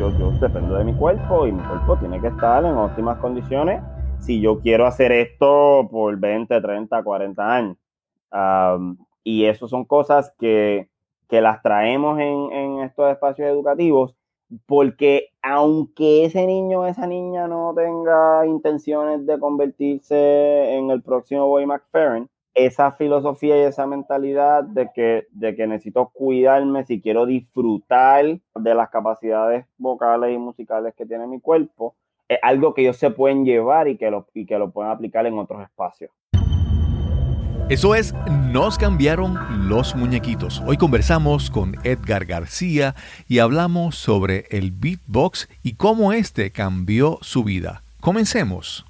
yo, yo dependo de mi cuerpo y mi cuerpo tiene que estar en óptimas condiciones si yo quiero hacer esto por 20, 30, 40 años. y eso son cosas que, que las traemos en, en, estos espacios educativos porque aunque ese niño o esa niña no tenga intenciones de convertirse en el próximo Boy McFerrin, esa filosofía y esa mentalidad de que, de que necesito cuidarme si quiero disfrutar de las capacidades vocales y musicales que tiene mi cuerpo, es algo que ellos se pueden llevar y que lo, y que lo pueden aplicar en otros espacios. Eso es, nos cambiaron los muñequitos. Hoy conversamos con Edgar García y hablamos sobre el beatbox y cómo este cambió su vida. Comencemos.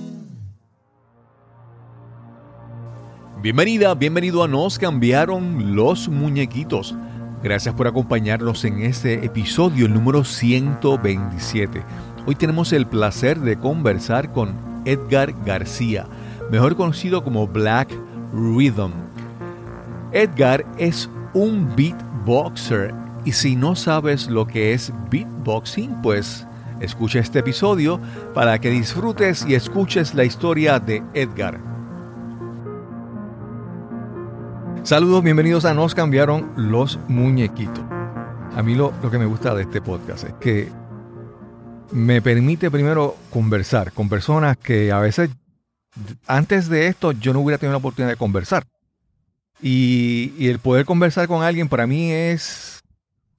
Bienvenida, bienvenido a Nos cambiaron los muñequitos. Gracias por acompañarnos en este episodio número 127. Hoy tenemos el placer de conversar con Edgar García, mejor conocido como Black Rhythm. Edgar es un beatboxer y si no sabes lo que es beatboxing, pues escucha este episodio para que disfrutes y escuches la historia de Edgar. Saludos, bienvenidos a Nos cambiaron los muñequitos. A mí lo, que me gusta de este podcast es que me permite primero conversar con personas que a veces antes de esto yo no hubiera tenido la oportunidad de conversar. Y, el poder conversar con alguien para mí es,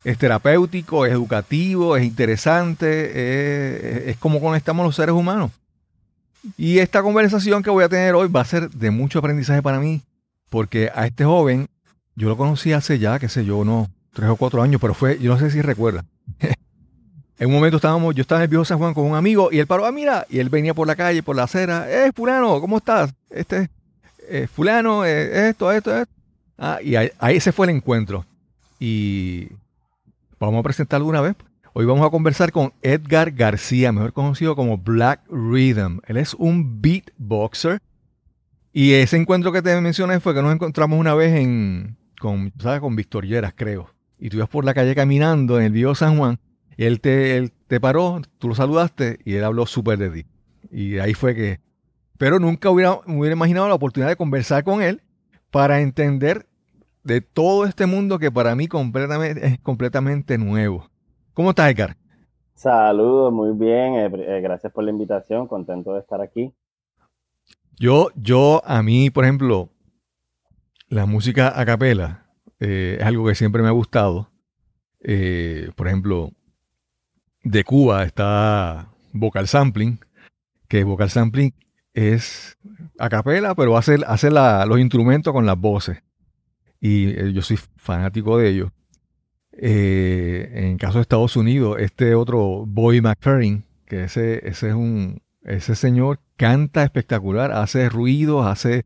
es terapéutico, es educativo, es interesante, es, es como conectamos los seres humanos. Y esta conversación que voy a tener hoy va a ser de mucho aprendizaje para mí porque a este joven yo lo conocí hace ya, qué sé yo, unos tres o cuatro años, pero fue, yo no sé si recuerda. en un momento estábamos, yo estaba en el viejo San Juan con un amigo y él paró, ah, mira, y él venía por la calle, por la acera, eh, fulano, ¿cómo estás? Este, eh, fulano, eh, esto, esto, esto. Ah, y ahí, se fue el encuentro. Y vamos a presentarlo una vez. Hoy vamos a conversar con Edgar García, mejor conocido como Black Rhythm. Él es un beatboxer y ese encuentro que te mencioné fue que nos encontramos una vez en, con, ¿sabes? Con Victorieras, creo. Y tú ibas por la calle caminando en el viejo San Juan. Él te, él te paró, tú lo saludaste y él habló súper de ti. Y ahí fue que... Pero nunca hubiera, hubiera imaginado la oportunidad de conversar con él para entender de todo este mundo que para mí completamente, es completamente nuevo. ¿Cómo estás, Edgar? Saludos, muy bien. Eh, eh, gracias por la invitación. Contento de estar aquí. Yo, yo, a mí, por ejemplo, la música a capela eh, es algo que siempre me ha gustado. Eh, por ejemplo, de Cuba está vocal sampling, que vocal sampling es a capela, pero hace, hace los instrumentos con las voces. Y eh, yo soy fanático de ellos. en caso de Estados Unidos, este otro Boy McFerrin, que ese, ese es un, ese señor canta espectacular, hace ruidos, hace.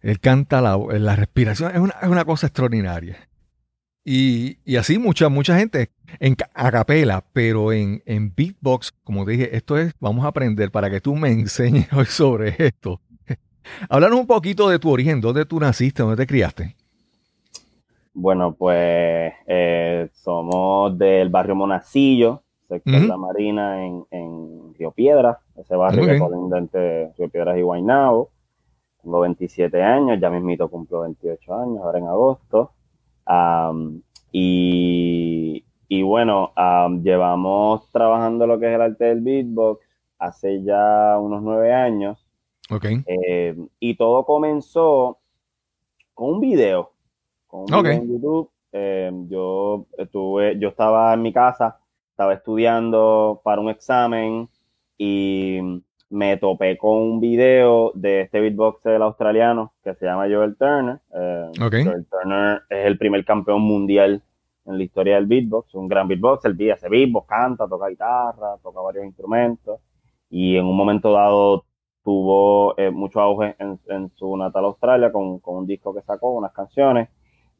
Él canta la, la respiración, es una, es una, cosa extraordinaria. Y, y, así mucha, mucha gente en a capela, pero en, en beatbox, como te dije, esto es, vamos a aprender para que tú me enseñes hoy sobre esto. Háblanos un poquito de tu origen, dónde tú naciste, dónde te criaste. Bueno, pues eh, somos del barrio Monacillo, sector de La Marina en, en, Río Piedras, ese barrio que colinda entre Río Piedras y Guaynabo. Tengo 27 años, ya mismito cumplo 28 años, ahora en agosto. y, y, bueno, llevamos trabajando lo que es el arte del beatbox hace ya unos nueve años. Okay. Eh, y todo comenzó con un video, con un video en YouTube. Eh, yo estuve, yo estaba en mi casa estaba estudiando para un examen y me topé con un video de este beatboxer australiano que se llama Joel Turner. Eh, Joel Turner es el primer campeón mundial en la historia del beatbox, un gran beatboxer, hace beatbox, canta, toca guitarra, toca varios instrumentos y en un momento dado tuvo eh, mucho auge en, su natal Australia con, un disco que sacó, unas canciones.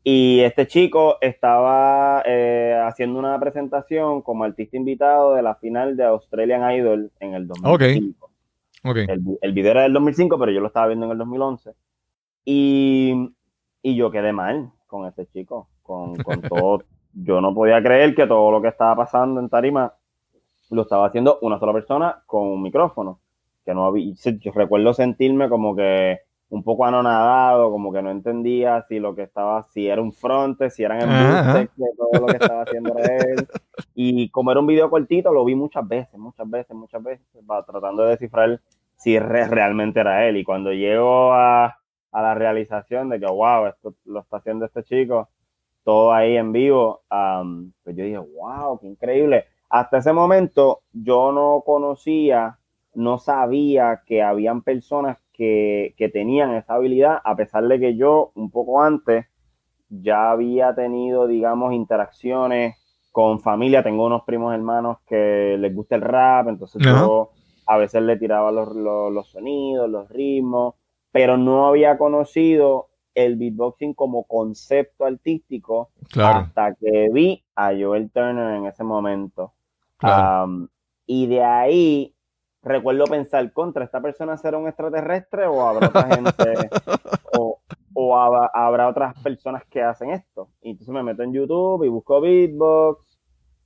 Y este chico estaba eh, haciendo una presentación como artista invitado de la final de Australian Idol en el 2005. Okay. El, el, video era del 2005, pero yo lo estaba viendo en el 2011. Y, y yo quedé mal con este chico, con, con todo. yo no podía creer que todo lo que estaba pasando en Tarima lo estaba haciendo una sola persona con un micrófono. Que no había, yo recuerdo sentirme como que un poco anonadado, como que no entendía si lo que estaba, si era un fronte, si eran embustes, que todo lo que estaba haciendo él. Y como era un video cortito, lo vi muchas veces, muchas veces, muchas veces, tratando de descifrar si realmente era él. Y cuando llego a, a la realización de que, wow, esto lo está haciendo este chico, todo ahí en vivo, pues yo dije, wow, qué increíble. Hasta ese momento yo no conocía, no sabía que habían personas que, tenían esa habilidad, a pesar de que yo un poco antes ya había tenido, digamos, interacciones con familia. Tengo unos primos hermanos que les gusta el rap, entonces yo a veces le tiraba los, los, sonidos, los ritmos, pero no había conocido el beatboxing como concepto artístico hasta que vi a Joel Turner en ese momento. y de ahí recuerdo pensar contra esta persona será un extraterrestre o habrá otra gente o, habrá, otras personas que hacen esto. Y entonces me meto en YouTube y busco beatbox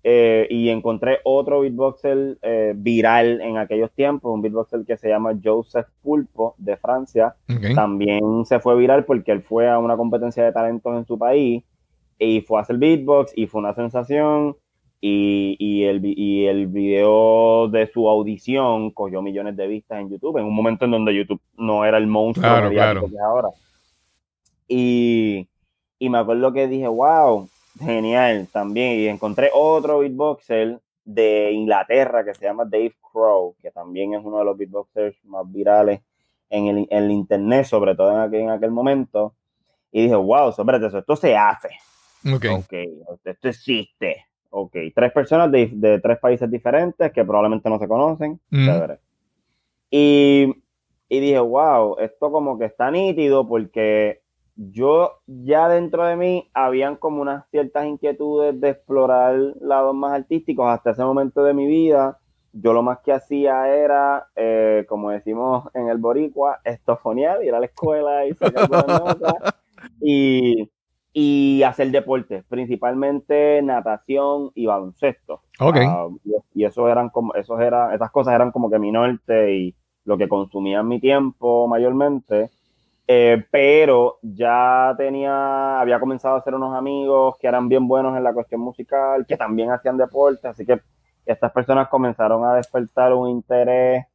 eh, y encontré otro beatboxer eh, viral en aquellos tiempos, un beatboxer que se llama Joseph Pulpo de Francia. También se fue viral porque él fue a una competencia de talentos en su país y fue a hacer beatbox y fue una sensación. Y, el, y el video de su audición cogió millones de vistas en YouTube, en un momento en donde YouTube no era el monstruo que es ahora. Y, y me acuerdo que dije, wow, Genial, también. Y encontré otro beatboxer de Inglaterra que se llama Dave Crow, que también es uno de los beatboxers más virales en el, internet, sobre todo en aquel, en aquel momento. Y dije, wow, sobre eso, esto se hace. Ok. esto existe. Ok, tres personas de, tres países diferentes que probablemente no se conocen. Mm. Y, y dije, wow, esto como que está nítido porque yo ya dentro de mí habían como unas ciertas inquietudes de explorar lados más artísticos hasta ese momento de mi vida. Yo lo más que hacía era, eh, como decimos en el boricua, estofonear, ir a la escuela y sacar buenas notas y, y hacer deporte, principalmente natación y baloncesto. Okay. Ah, y, eso eran como, esos era, esas cosas eran como que mi norte y lo que consumía en mi tiempo mayormente. Eh, pero ya tenía, había comenzado a hacer unos amigos que eran bien buenos en la cuestión musical, que también hacían deporte, así que estas personas comenzaron a despertar un interés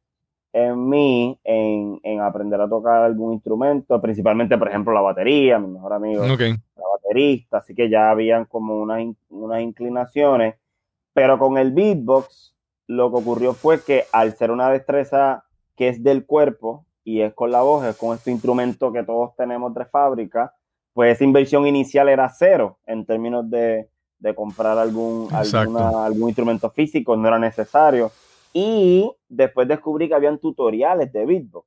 en mí, en, en aprender a tocar algún instrumento, principalmente, por ejemplo, la batería, mi mejor amigo, la baterista, así que ya habían como unas, unas inclinaciones, pero con el beatbox lo que ocurrió fue que al ser una destreza que es del cuerpo, y es con la voz, es con este instrumento que todos tenemos de fábrica, pues esa inversión inicial era cero en términos de, comprar algún, algún instrumento físico, no era necesario. Y después descubrí que habían tutoriales de beatbox.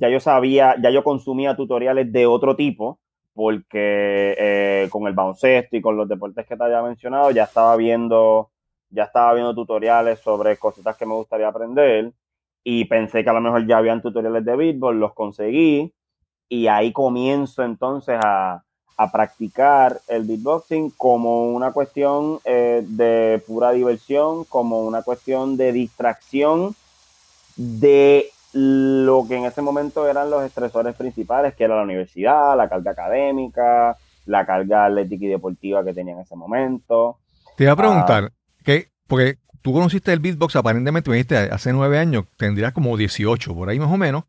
ya yo sabía, ya yo consumía tutoriales de otro tipo, porque eh, con el baloncesto y con los deportes que te había mencionado, ya estaba viendo, ya estaba viendo tutoriales sobre cositas que me gustaría aprender y pensé que a lo mejor ya habían tutoriales de beatbox, los conseguí y ahí comienzo entonces a, practicar el beatboxing como una cuestión eh, de pura diversión, como una cuestión de distracción de lo que en ese momento eran los estresores principales, que era la universidad, la carga académica, la carga atlética y deportiva que tenía en ese momento. Te iba a preguntar, ah, ¿qué? porque tú conociste el beatbox aparentemente, me dijiste, hace nueve años, tendrías como 18, por ahí más o menos,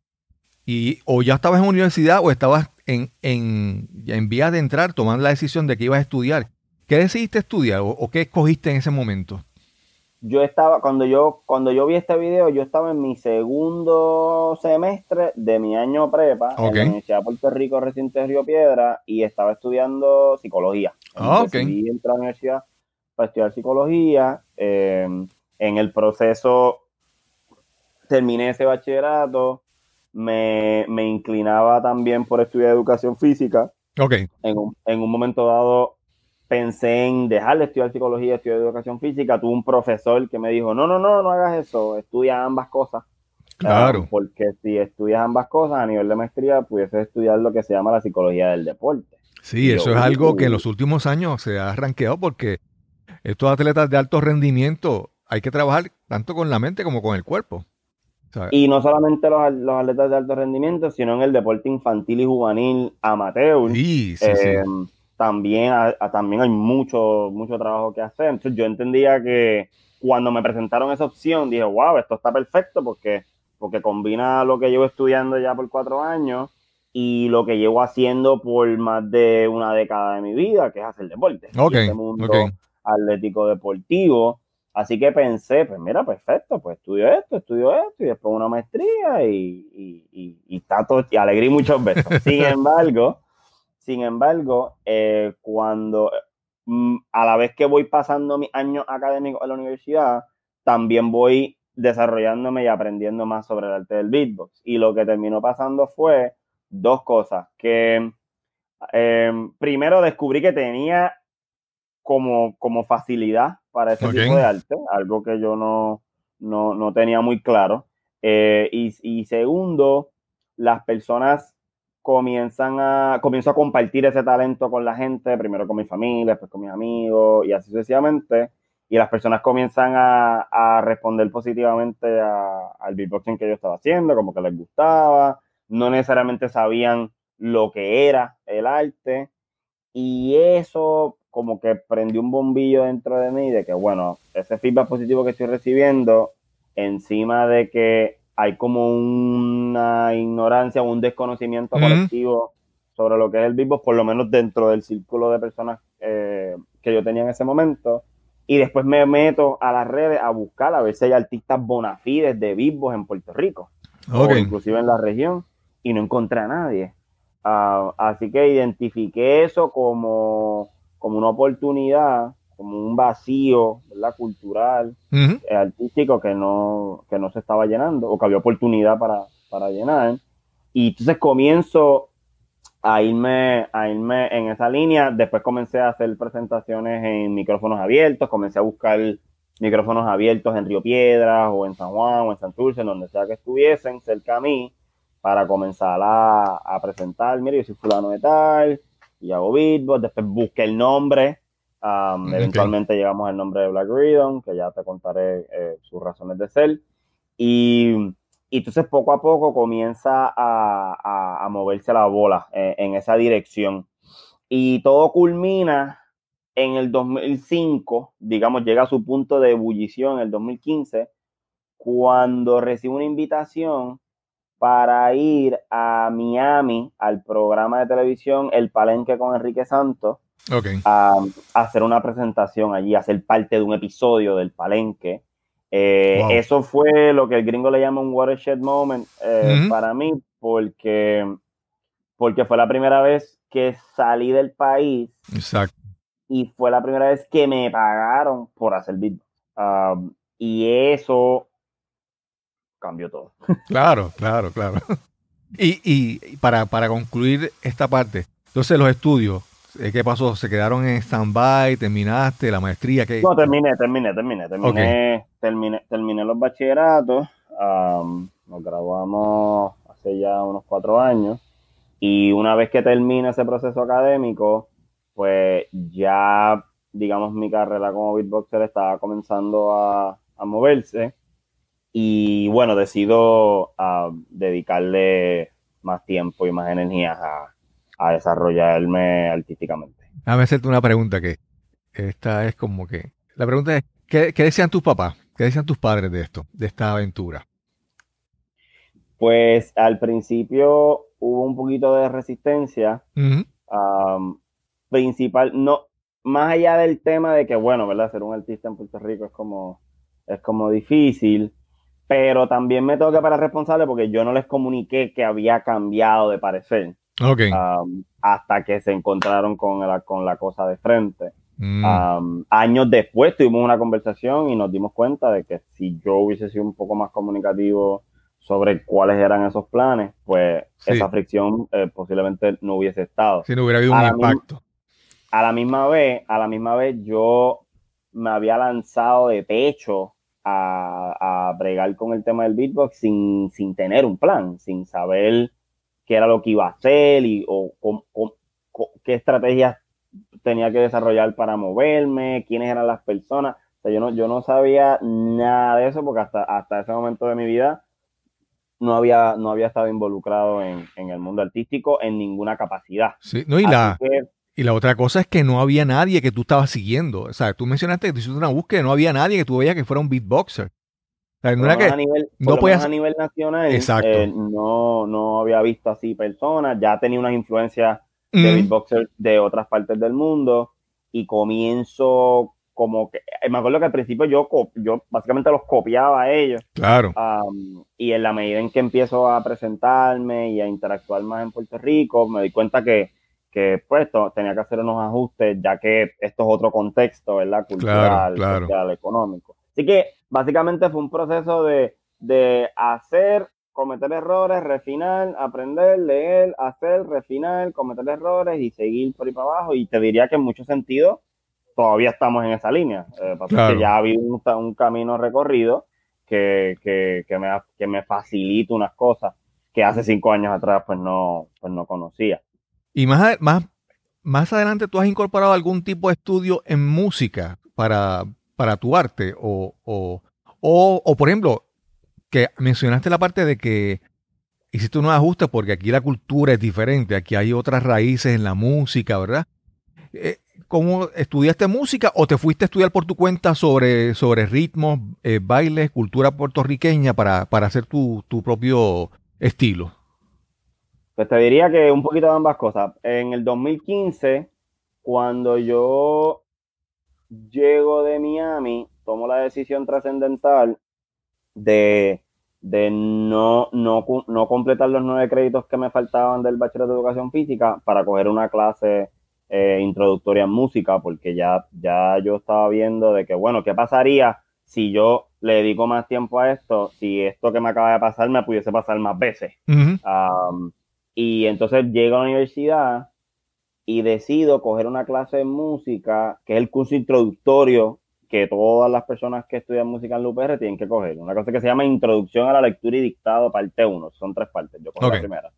y o ya estabas en universidad o estabas en, en, en vías de entrar, tomando la decisión de que ibas a estudiar. ¿Qué decidiste estudiar o, qué escogiste en ese momento? Yo estaba, cuando yo, cuando yo vi este video, yo estaba en mi segundo semestre de mi año prepa en la Universidad de Puerto Rico, recinto de Río Piedra, y estaba estudiando psicología. Ah, ok. Decidí entrar a la universidad para estudiar psicología. Em, en el proceso terminé ese bachillerato, me, me inclinaba también por estudiar educación física. Ok. En un, en un momento dado pensé en dejar de estudiar psicología, estudiar educación física. Tuve un profesor que me dijo, no, no, no, no hagas eso, estudia ambas cosas. Claro. Porque si estudias ambas cosas a nivel de maestría, pudieses estudiar lo que se llama la psicología del deporte. Sí, eso es algo que en los últimos años se ha arranqueado porque estos atletas de alto rendimiento hay que trabajar tanto con la mente como con el cuerpo. Y no solamente los, atletas de alto rendimiento, sino en el deporte infantil y juvenil amateur. Sí, sí, sí. Eh, también, también hay mucho, mucho trabajo que hacer. Entonces yo entendía que cuando me presentaron esa opción, dije, wow, esto está perfecto porque, porque combina lo que llevo estudiando ya por cuatro años y lo que llevo haciendo por más de una década de mi vida, que es hacer deporte. Ok, este mundo atlético deportivo. Así que pensé, pues mira, perfecto, pues estudio esto, estudio esto y después una maestría y, y, y, y, y alegría muchos besos. Sin embargo, sin embargo, eh, cuando mm, a la vez que voy pasando mis años académicos en la universidad, también voy desarrollándome y aprendiendo más sobre el arte del beatbox. Y lo que terminó pasando fue dos cosas. Que em, primero descubrí que tenía como, como facilidad para ese tipo de arte, algo que yo no, no, tenía muy claro. Eh, y, y, segundo, las personas comienzan a, comienzo a compartir ese talento con la gente, primero con mi familia, después con mis amigos y así sucesivamente. Y las personas comienzan a, a responder positivamente al beatboxing que yo estaba haciendo, como que les gustaba, no necesariamente sabían lo que era el arte. Y eso como que prendió un bombillo dentro de mí de que, bueno, ese feedback positivo que estoy recibiendo, encima de que hay como una ignorancia, un desconocimiento colectivo sobre lo que es el beatbox, por lo menos dentro del círculo de personas eh, que yo tenía en ese momento. Y después me meto a las redes a buscar a ver si hay artistas bonafides de beatbox en Puerto Rico, o inclusive en la región, y no encontré a nadie. Ah, así que identifiqué eso como, como una oportunidad como un vacío ¿verdad? cultural, eh, artístico que no, que no se estaba llenando o que había oportunidad para, para llenar. Y entonces comienzo a irme, a irme en esa línea. Después comencé a hacer presentaciones en micrófonos abiertos, comencé a buscar micrófonos abiertos en Río Piedras o en San Juan o en Santurce, en donde sea que estuviesen cerca a mí, para comenzar a, a presentar, mire, yo soy fulano de tal, y hago beatbox, después busqué el nombre Um, eventualmente llegamos al nombre de Black Rhythm, que ya te contaré eh, sus razones de ser. Y, y, entonces poco a poco comienza a, a, moverse la bola eh, en esa dirección. Y todo culmina en el 2005, digamos, llega a su punto de ebullición en el 2015, cuando recibo una invitación para ir a Miami al programa de televisión El Palenque con Enrique Santos a, hacer una presentación allí, a ser parte de un episodio del palenque. Eh, eso fue lo que el gringo le llama un watershed moment eh, para mí, porque, porque fue la primera vez que salí del país. Exacto. Y fue la primera vez que me pagaron por hacer beatbox. Um, y eso cambió todo. Claro, claro, claro. Y, y para, para concluir esta parte, entonces los estudios, eh, ¿Qué pasó? ¿Se quedaron en stand-by? ¿Terminaste la maestría? ¿Qué? No, terminé, terminé, terminé. Terminé, terminé, terminé los bachilleratos. nos graduamos hace ya unos cuatro años. Y una vez que termina ese proceso académico, pues ya, digamos, mi carrera como beatboxer estaba comenzando a, a moverse. Y bueno, decido dedicarle más tiempo y más energía a, a desarrollarme artísticamente. Déjame hacerte una pregunta que esta es como que... La pregunta es, ¿qué, decían tus papás? ¿Qué decían tus padres de esto, de esta aventura? Pues al principio hubo un poquito de resistencia. principal, no, más allá del tema de que, bueno, ¿verdad? Ser un artista en Puerto Rico es como, es como difícil, pero también me tengo que parar responsable porque yo no les comuniqué que había cambiado de parecer. Okay. hasta que se encontraron con la, con la cosa de frente. Mm. años después tuvimos una conversación y nos dimos cuenta de que si yo hubiese sido un poco más comunicativo sobre cuáles eran esos planes, pues esa fricción eh, posiblemente no hubiese estado. Si no hubiera habido un impacto. a la misma vez, a la misma vez yo me había lanzado de pecho a, bregar con el tema del beatbox sin, sin, tener un plan, sin saber qué era lo que iba a hacer y o, qué estrategias tenía que desarrollar para moverme, quiénes eran las personas. O sea, yo no, yo no sabía nada de eso porque hasta, hasta ese momento de mi vida no había, no había estado involucrado en, el mundo artístico en ninguna capacidad. Sí, no, y la, y la otra cosa es que no había nadie que tú estabas siguiendo. O sea, tú mencionaste que tú hiciste una búsqueda, no había nadie que tú veías que fuera un beatboxer. O sea, no era que a nivel, no podías... a nivel nacional eh, no, no había visto así personas, ya tenía unas influencias de beatboxers de otras partes del mundo y comienzo como que, eh, me acuerdo que al principio yo, yo básicamente los copiaba a ellos. Claro. y en la medida en que empiezo a presentarme y a interactuar más en Puerto Rico, me di cuenta que, que pues tenía que hacer unos ajustes, ya que esto es otro contexto, ¿verdad? Cultural, social, económico. Así que básicamente fue un proceso de, de hacer, cometer errores, refinar, aprender, leer, hacer, refinar, cometer errores y seguir por ahí para abajo. Y te diría que en muchos sentidos todavía estamos en esa línea. Eh, ya ha habido un, camino recorrido que, me, que me facilita unas cosas que hace cinco años atrás pues no, pues no conocía. Y más, más, más adelante tú has incorporado algún tipo de estudio en música para, para tu arte o, o, o, por ejemplo, que mencionaste la parte de que hiciste unos ajustes porque aquí la cultura es diferente, aquí hay otras raíces en la música, ¿verdad? Eh, ¿Cómo estudiaste música o te fuiste a estudiar por tu cuenta sobre, sobre ritmos, eh, bailes, cultura puertorriqueña para, hacer tu, propio estilo? Pues te diría que un poquito de ambas cosas. En el 2015, cuando yo llego de Miami, tomo la decisión trascendental de, no, no, no completar los nueve créditos que me faltaban del bachelor de educación física para coger una clase eh, introductoria en música, porque ya, ya yo estaba viendo de que, bueno, ¿qué pasaría si yo le dedico más tiempo a esto? Si esto que me acaba de pasar me pudiese pasar más veces. Y entonces llego a la universidad y decido coger una clase de música, que es el curso introductorio que todas las personas que estudian música en la UPR tienen que coger. Una cosa que se llama Introducción a la Lectura y Dictado, parte 1. Son tres partes. Yo cojo la primera.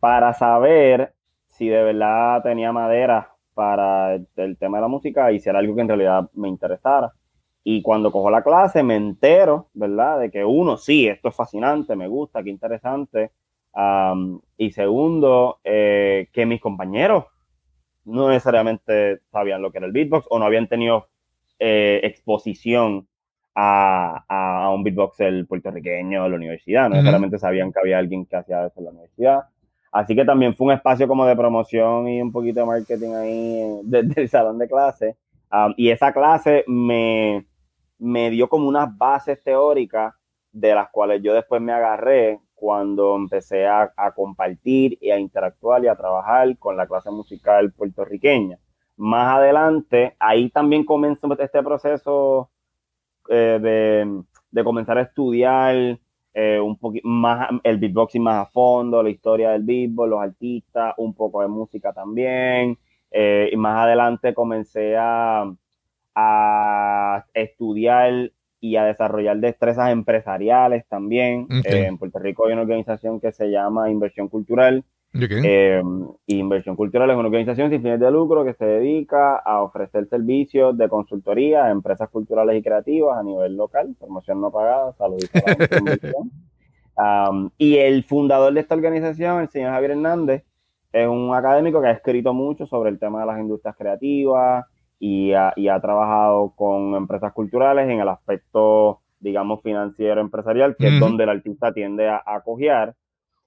Para saber si de verdad tenía madera para el, tema de la música y si era algo que en realidad me interesara. Y cuando cojo la clase me entero, ¿verdad? De que uno, sí, esto es fascinante, me gusta, qué interesante. Y segundo, eh, que mis compañeros no necesariamente sabían lo que era el beatbox o no habían tenido eh, exposición a, a, un beatboxer puertorriqueño de la universidad. No necesariamente sabían que había alguien que hacía eso en la universidad. Así que también fue un espacio como de promoción y un poquito de marketing ahí desde el salón de clase. Um, y esa clase me, me dio como unas bases teóricas de las cuales yo después me agarré cuando empecé a, compartir y a interactuar y a trabajar con la clase musical puertorriqueña. Más adelante, ahí también comenzó este proceso eh, de, de comenzar a estudiar eh, un poquito más el beatboxing más a fondo, la historia del beatbox, los artistas, un poco de música también. Eh, y más adelante comencé a, a, estudiar y a desarrollar destrezas empresariales también. Eh, en Puerto Rico hay una organización que se llama Inversión Cultural, eh, Inversión Cultural es una organización sin fines de lucro que se dedica a ofrecer servicios de consultoría a empresas culturales y creativas a nivel local, promoción no pagada, salud um, y el fundador de esta organización, el señor Javier Hernández, es un académico que ha escrito mucho sobre el tema de las industrias creativas y ha, trabajado con empresas culturales en el aspecto, digamos, financiero empresarial, que es donde el artista tiende a, a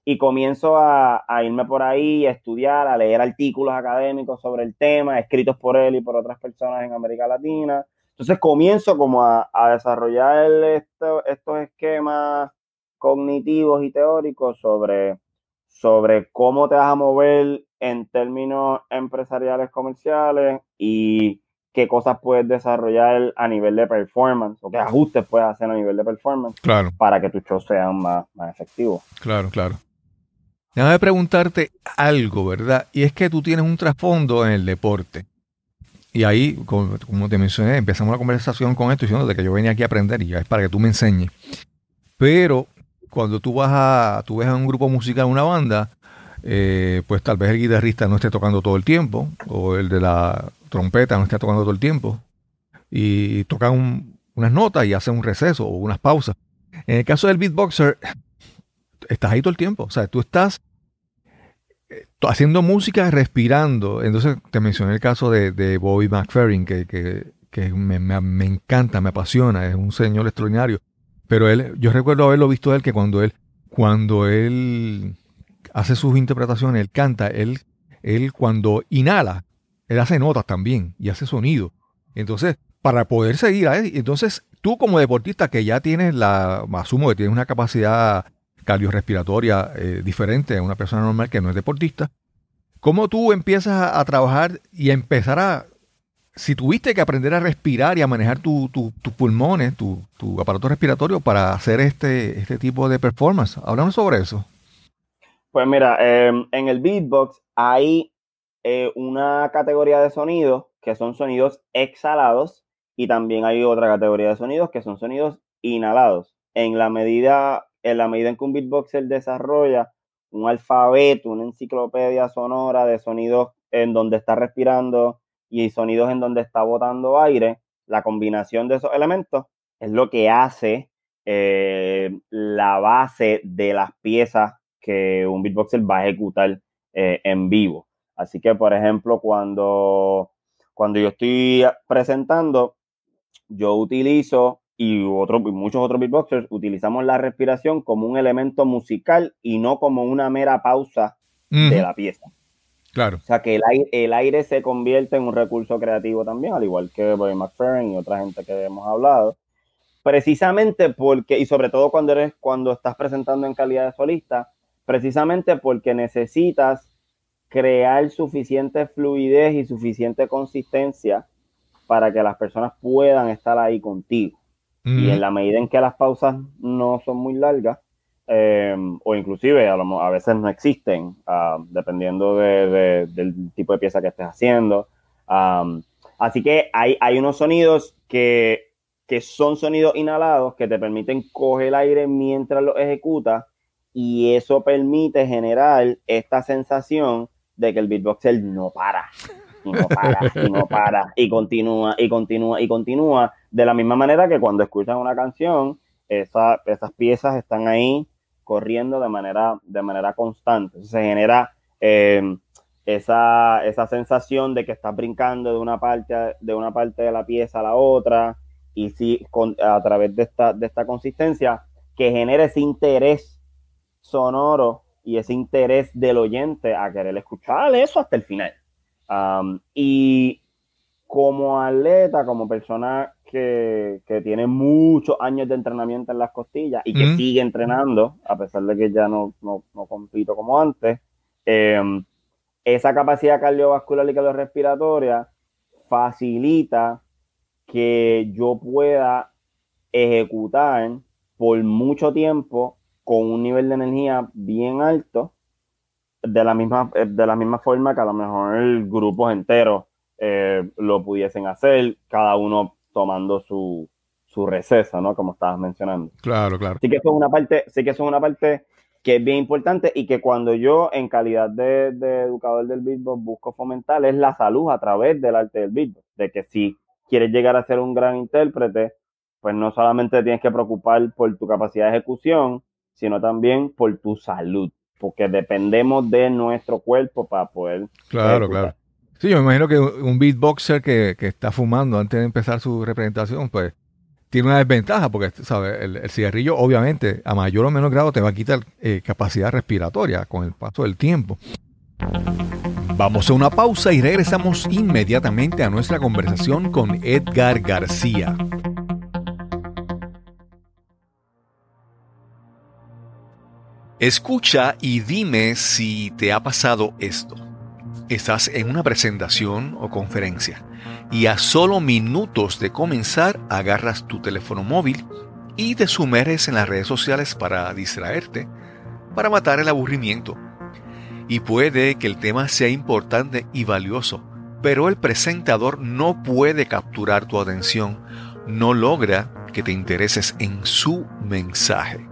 y comienzo a, irme por ahí, a estudiar, a leer artículos académicos sobre el tema, escritos por él y por otras personas en América Latina. Entonces comienzo como a, desarrollar estos esquemas cognitivos y teóricos sobre, sobre cómo te vas a mover en términos empresariales comerciales y, qué cosas puedes desarrollar a nivel de performance o qué ajustes puedes hacer a nivel de performance claro. para que tus shows sean más, más efectivos. Claro, claro. Déjame preguntarte algo, ¿verdad? Y es que tú tienes un trasfondo en el deporte. Y ahí, como, te mencioné, empezamos la conversación con esto diciendo de que yo venía aquí a aprender y ya es para que tú me enseñes. Pero cuando tú vas a, tú ves a un grupo musical, una banda, eh, pues tal vez el guitarrista no esté tocando todo el tiempo, o el de la trompeta no esté tocando todo el tiempo, y toca unas notas y hace un receso o unas pausas. En el caso del beatboxer, estás ahí todo el tiempo, o sea, tú estás haciendo música, respirando. Entonces te mencioné el caso de, de Bobby McFerrin, que, que, me, me, encanta, me apasiona, es un señor extraordinario. Pero él, yo recuerdo haberlo visto él que cuando él, cuando él hace sus interpretaciones, él canta, él, él cuando inhala, él hace notas también y hace sonido. Entonces, para poder seguir a él, entonces tú como deportista que ya tienes la, asumo que tienes una capacidad cardiorrespiratoria eh, diferente a una persona normal que no es deportista. ¿Cómo tú empiezas a, trabajar y a empezar a... Si tuviste que aprender a respirar y a manejar tus pulmones, tu, aparato respiratorio para hacer este, este tipo de performance, háblanos sobre eso. Pues mira, em, en el beatbox hay eh, una categoría de sonidos que son sonidos exhalados y también hay otra categoría de sonidos que son sonidos inhalados. En la medida en la medida en que un beatboxer desarrolla un alfabeto, una enciclopedia sonora de sonidos en donde está respirando y sonidos en donde está botando aire, la combinación de esos elementos es lo que hace eh, la base de las piezas que un beatboxer va a ejecutar eh, en vivo. Así que, por ejemplo, cuando, cuando yo estoy presentando, yo utilizo y, otro, muchos otros beatboxers utilizamos la respiración como un elemento musical y no como una mera pausa de la pieza. Claro. O sea que el aire, el aire, se convierte en un recurso creativo también, al igual que Bobby McFerrin y otra gente que hemos hablado. Precisamente porque, y sobre todo cuando eres, cuando estás presentando en calidad de solista, precisamente porque necesitas crear suficiente fluidez y suficiente consistencia para que las personas puedan estar ahí contigo. Y en la medida en que las pausas no son muy largas, eh, o inclusive a, a, veces no existen, ah, dependiendo del tipo de pieza que estés haciendo. así que hay, hay unos sonidos que, que, son sonidos inhalados que te permiten coger el aire mientras lo ejecutas y eso permite generar esta sensación de que el beatboxer no para y no para, y no para, y continúa, y continúa, y continúa. De la misma manera que cuando escuchan una canción, esa, esas piezas están ahí corriendo de manera, de manera constante. se genera em, esa, esa, sensación de que estás brincando de una parte, de una parte de la pieza a la otra, y sí, con, a través de esta, de esta consistencia, que genere ese interés sonoro y ese interés del oyente a querer escuchar eso hasta el final. Y como atleta, como persona que, tiene muchos años de entrenamiento en las costillas y que sigue entrenando, a pesar de que ya no, no, compito como antes, em, esa capacidad cardiovascular y cardiorrespiratoria facilita que yo pueda ejecutar por mucho tiempo con un nivel de energía bien alto de la misma, eh, de la misma forma que a lo mejor el grupo entero eh, lo pudiesen hacer, cada uno tomando su, su receso, ¿no? Como estabas mencionando. Claro, claro. Sí que eso es una parte, sí que eso es una parte que es bien importante y que cuando yo en calidad de, educador del beatbox busco fomentar es la salud a través del arte del beatbox, de que si quieres llegar a ser un gran intérprete, pues no solamente tienes que preocupar por tu capacidad de ejecución, sino también por tu salud porque dependemos de nuestro cuerpo para poder. Claro, claro. Sí, yo me imagino que un beatboxer que, que, está fumando antes de empezar su representación, pues tiene una desventaja, porque ¿sabes? El, cigarrillo, obviamente, a mayor o menor grado, te va a quitar eh, capacidad respiratoria con el paso del tiempo. Vamos a una pausa y regresamos inmediatamente a nuestra conversación con Edgar García. Escucha y dime si te ha pasado esto. Estás en una presentación o conferencia y a solo minutos de comenzar agarras tu teléfono móvil y te sumerges en las redes sociales para distraerte, para matar el aburrimiento. Y puede que el tema sea importante y valioso, pero el presentador no puede capturar tu atención, no logra que te intereses en su mensaje.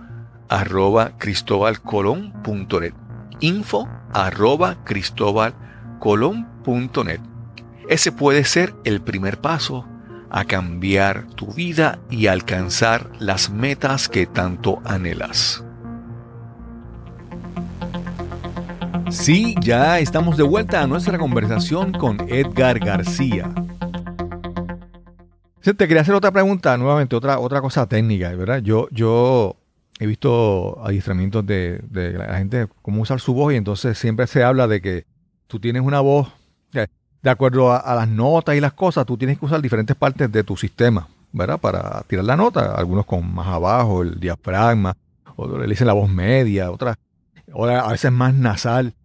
arroba cristobalcolón.net. Info arroba cristobalcolón.net. Ese puede ser el primer paso a cambiar tu vida y alcanzar las metas que tanto anhelas. Sí, ya estamos de vuelta a nuestra conversación con Edgar García. Te quería hacer otra pregunta, nuevamente, otra, otra cosa técnica, ¿verdad? Yo, yo he visto adiestramientos de, de la gente cómo usar su voz y entonces siempre se habla de que tú tienes una voz, de acuerdo a, las notas y las cosas, tú tienes que usar diferentes partes de tu sistema, ¿verdad? Para tirar la nota, algunos con más abajo, el diafragma, o le dicen la voz media, otras, a veces más nasal.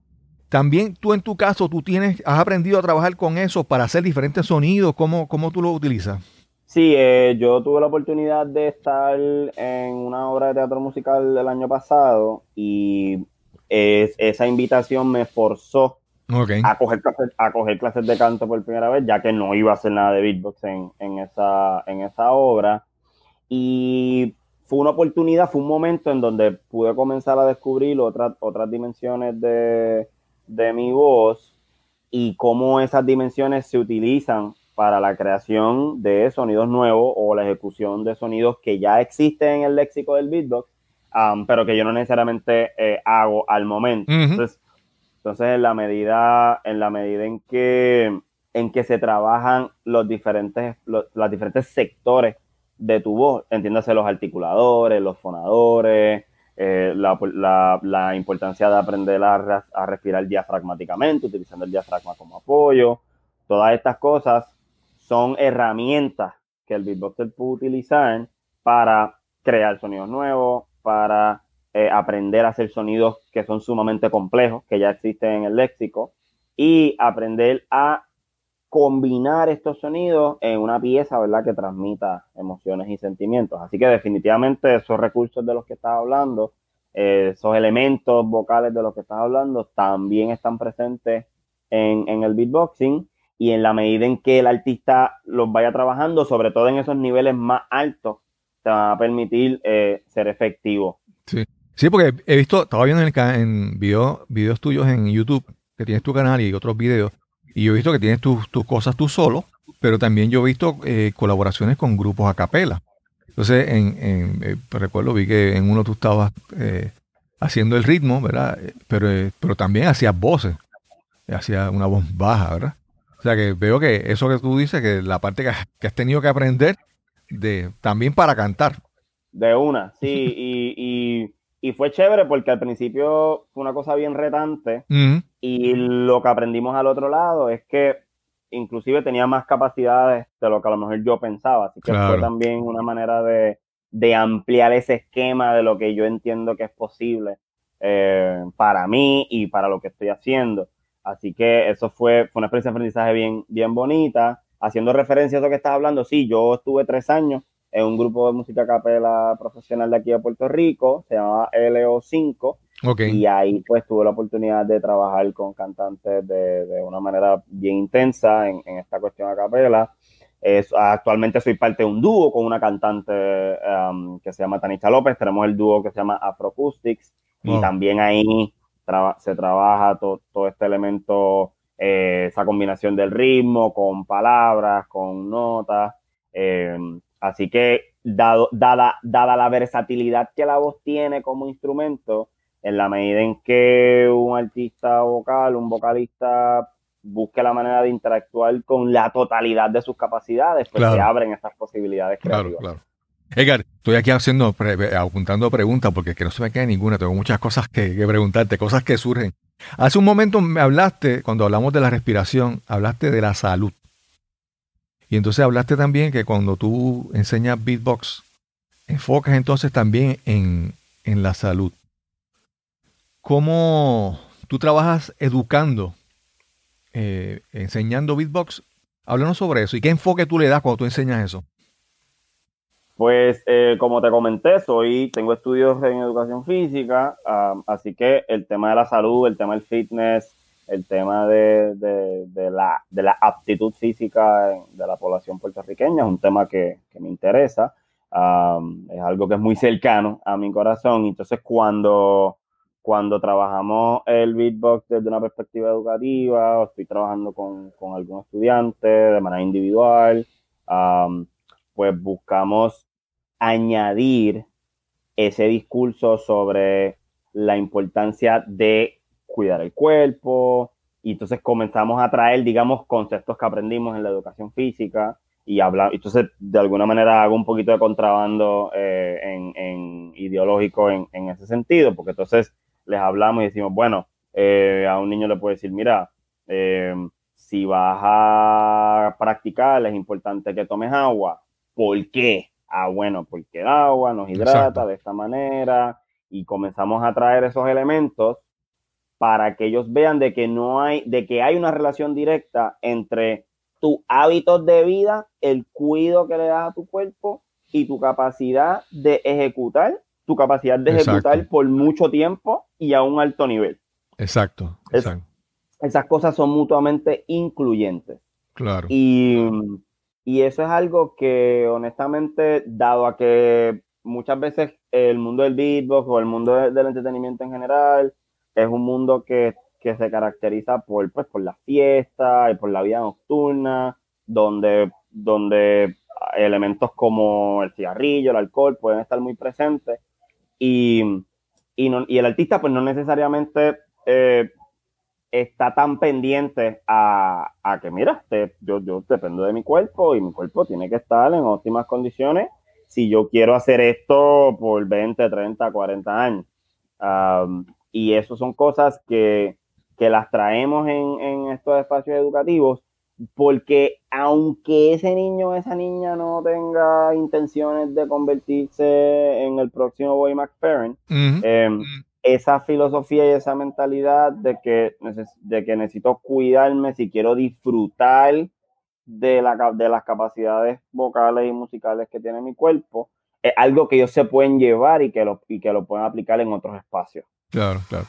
También tú en tu caso, tú tienes, has aprendido a trabajar con eso para hacer diferentes sonidos, ¿cómo, cómo tú lo utilizas? Sí, eh, yo tuve la oportunidad de estar en una obra de teatro musical el año pasado y esa invitación me forzó a, coger clases, a coger clases de canto por primera vez, ya que no iba a hacer nada de beatbox en, esa, en esa obra. Y fue una oportunidad, fue un momento en donde pude comenzar a descubrir otras, otras dimensiones de, de mi voz y cómo esas dimensiones se utilizan para la creación de sonidos nuevos o la ejecución de sonidos que ya existen en el léxico del beatbox, um, pero que yo no necesariamente eh, hago al momento. entonces, entonces, en la medida, en la medida en que, en que se trabajan los diferentes, los, diferentes sectores de tu voz, entiéndase los articuladores, los fonadores, eh, la, la, importancia de aprender a, a respirar diafragmáticamente, utilizando el diafragma como apoyo, todas estas cosas son herramientas que el beatboxer puede utilizar para crear sonidos nuevos, para eh, aprender a hacer sonidos que son sumamente complejos, que ya existen en el léxico, y aprender a combinar estos sonidos en una pieza, ¿verdad?, que transmita emociones y sentimientos. Así que definitivamente esos recursos de los que estás hablando, eh, esos elementos vocales de los que estás hablando, también están presentes en, en el beatboxing y en la medida en que el artista los vaya trabajando, sobre todo en esos niveles más altos, te va a permitir eh, ser efectivo. Sí. sí, porque he visto, estaba viendo en, en video, videos tuyos en YouTube, que tienes tu canal y otros videos, y yo he visto que tienes tus, cosas tú solo, pero también yo he visto eh, colaboraciones con grupos a capela. Entonces, en, en eh, recuerdo, vi que en uno tú estabas haciendo el ritmo, ¿verdad? Pero, pero también hacías voces, hacía una voz baja, ¿verdad? O sea que veo que eso que tú dices, que la parte que, has tenido que aprender de también para cantar. De una, sí, y, y, fue chévere porque al principio fue una cosa bien retante y lo que aprendimos al otro lado es que inclusive tenía más capacidades de lo que a lo mejor yo pensaba, así que fue también una manera de, de, ampliar ese esquema de lo que yo entiendo que es posible eh, para mí y para lo que estoy haciendo. Así que eso fue, fue una experiencia de aprendizaje bien, bien bonita. Haciendo referencia a lo que estás hablando, sí, yo estuve tres años en un grupo de música capela profesional de aquí de Puerto Rico, se llamaba LO5, y ahí pues tuve la oportunidad de trabajar con cantantes de, una manera bien intensa en, esta cuestión a capela. Es, actualmente soy parte de un dúo con una cantante um, que se llama Tanisha López, tenemos el dúo que se llama Afroacoustics, y también ahí se trabaja todo este elemento, eh, esa combinación del ritmo con palabras, con notas. Eh, así que, dado, dada, dada la versatilidad que la voz tiene como instrumento, en la medida en que un artista vocal, un vocalista busque la manera de interactuar con la totalidad de sus capacidades, pues se abren estas posibilidades creativas. Claro, claro. Edgar, estoy aquí haciendo, apuntando preguntas porque que no se me quede ninguna. Tengo muchas cosas que, preguntarte, cosas que surgen. Hace un momento me hablaste, cuando hablamos de la respiración, hablaste de la salud. Y entonces hablaste también que cuando tú enseñas beatbox, enfocas entonces también en, la salud. ¿Cómo tú trabajas educando, eh, enseñando beatbox? Háblanos sobre eso. ¿Y qué enfoque tú le das cuando tú enseñas eso? Pues eh, como te comenté, soy, tengo estudios en educación física, así que el tema de la salud, el tema del fitness, el tema de, la, de la, aptitud física de la población puertorriqueña es un tema que, me interesa, es algo que es muy cercano a mi corazón. Entonces cuando, cuando trabajamos el beatbox desde una perspectiva educativa, o estoy trabajando con, con algún estudiante de manera individual, pues buscamos añadir ese discurso sobre la importancia de cuidar el cuerpo. Y entonces comenzamos a traer, digamos, conceptos que aprendimos en la educación física y hablar, entonces de alguna manera hago un poquito de contrabando eh, en, ideológico en, ese sentido, porque entonces les hablamos y decimos, bueno, eh, a un niño le puedo decir, mira, eh, si vas a practicar es importante que tomes agua, ¿Por qué? Ah, bueno, porque el agua nos hidrata de esta manera y comenzamos a traer esos elementos para que ellos vean de que no hay, de que hay una relación directa entre tus hábitos de vida, el cuidado que le das a tu cuerpo y tu capacidad de ejecutar, tu capacidad de ejecutar por mucho tiempo y a un alto nivel. Exacto, exacto. esas cosas son mutuamente incluyentes. Claro. Y y eso es algo que honestamente, dado a que muchas veces el mundo del beatbox o el mundo del entretenimiento en general es un mundo que, se caracteriza por, pues, por la fiesta y por la vida nocturna, donde, donde elementos como el cigarrillo, el alcohol pueden estar muy presentes. Y, y, el artista pues no necesariamente eh, está tan pendiente a, que, mira, yo, yo dependo de mi cuerpo y mi cuerpo tiene que estar en óptimas condiciones. Si yo quiero hacer esto por 20, 30, 40 años. y eso son cosas que, las traemos en, en, estos espacios educativos porque aunque ese niño o esa niña no tenga intenciones de convertirse en el próximo Boy McFerrin, em, esa filosofía y esa mentalidad de que, de que necesito cuidarme si quiero disfrutar de, la, de las capacidades vocales y musicales que tiene mi cuerpo, es algo que ellos se pueden llevar y que lo, y que lo pueden aplicar en otros espacios. Claro, claro.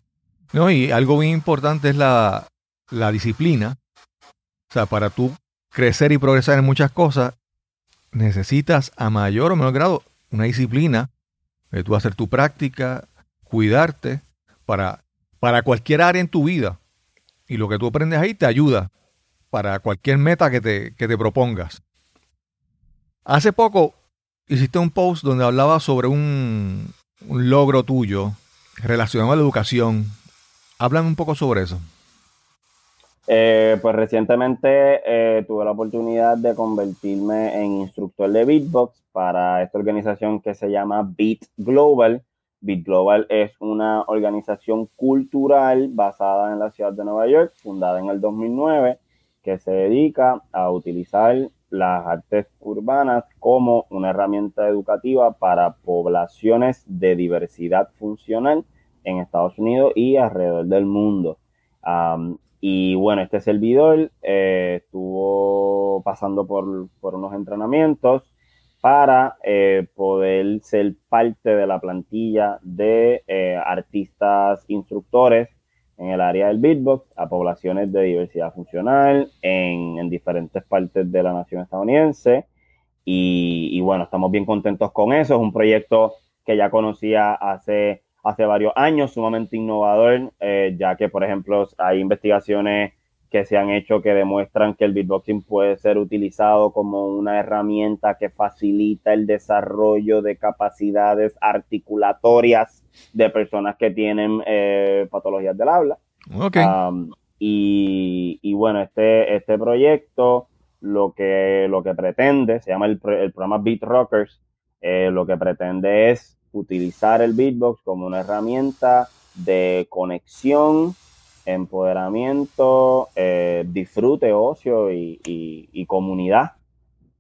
No, y algo bien importante es la, la disciplina. O sea, para tú crecer y progresar en muchas cosas, necesitas a mayor o menor grado una disciplina de tú hacer tu práctica, cuidarte para, para cualquier área en tu vida. Y lo que tú aprendes ahí te ayuda para cualquier meta que te, que te propongas. Hace poco hiciste un post donde hablaba sobre un, un logro tuyo relacionado a la educación. Hablan un poco sobre eso. Eh, pues recientemente eh, tuve la oportunidad de convertirme en instructor de beatbox para esta organización que se llama Beat Global, Bit Global es una organización cultural basada en la ciudad de Nueva York, fundada en el 2009 que se dedica a utilizar las artes urbanas como una herramienta educativa para poblaciones de diversidad funcional en Estados Unidos y alrededor del mundo. y bueno, este servidor eh, estuvo pasando por, por, unos entrenamientos para eh, poder ser parte de la plantilla de eh, artistas instructores en el área del beatbox a poblaciones de diversidad funcional en, en diferentes partes de la nación estadounidense. Y, y, bueno, estamos bien contentos con eso. Es un proyecto que ya conocía hace, hace varios años, sumamente innovador, eh, ya que, por ejemplo, hay investigaciones que se han hecho que demuestran que el beatboxing puede ser utilizado como una herramienta que facilita el desarrollo de capacidades articulatorias de personas que tienen eh, patologías del habla. y, bueno, este, este proyecto lo que, lo que pretende, se llama el, programa Beat Rockers, eh, lo que pretende es utilizar el beatbox como una herramienta de conexión empoderamiento, eh, disfrute, ocio y, comunidad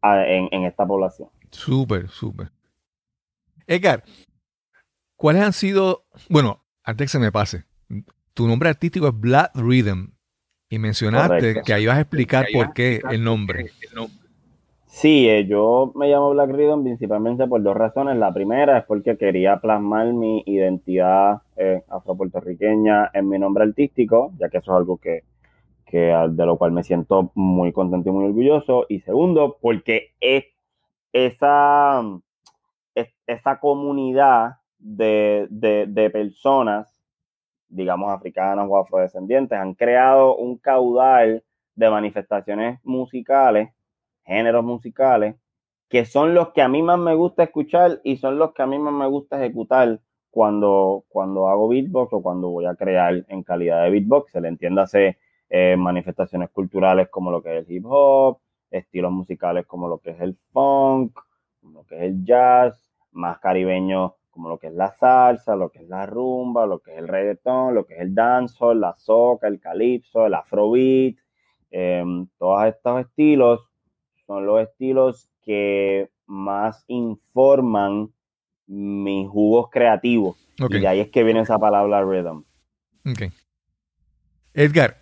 en, esta población. Súper, súper. Edgar, ¿cuáles han sido, bueno, antes que se me pase, tu nombre artístico es Blood Rhythm y mencionaste que ahí vas a explicar por qué el nombre. Sí, eh, yo me llamo Black Rhythm principalmente por dos razones. La primera es porque quería plasmar mi identidad eh, afropuertorriqueña en mi nombre artístico, ya que eso es algo que, de lo cual me siento muy contento y muy orgulloso. Y segundo, porque es esa, esa comunidad de, de personas, digamos africanas o afrodescendientes, han creado un caudal de manifestaciones musicales géneros musicales, que son los que a mí más me gusta escuchar y son los que a mí más me gusta ejecutar cuando, cuando hago beatbox o cuando voy a crear en calidad de beatbox. Se le entiéndase eh, manifestaciones culturales como lo que es el hip hop, estilos musicales como lo que es el funk, como lo que es el jazz, más caribeño como lo que es la salsa, lo que es la rumba, lo que es el reggaetón, lo que es el dancehall, la soca, el calipso, el afrobeat, eh, todos estos estilos son los estilos que más informan mis jugos creativos. Y de ahí es que viene esa palabra rhythm. Ok. Edgar,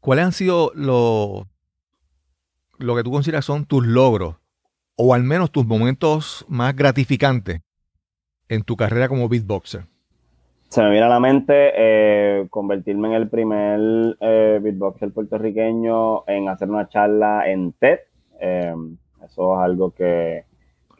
¿cuáles han sido lo, lo que tú consideras son tus logros o al menos tus momentos más gratificantes en tu carrera como beatboxer? Se me viene a la mente eh, convertirme en el primer eh, beatboxer puertorriqueño en hacer una charla en TED Em, eso es algo que,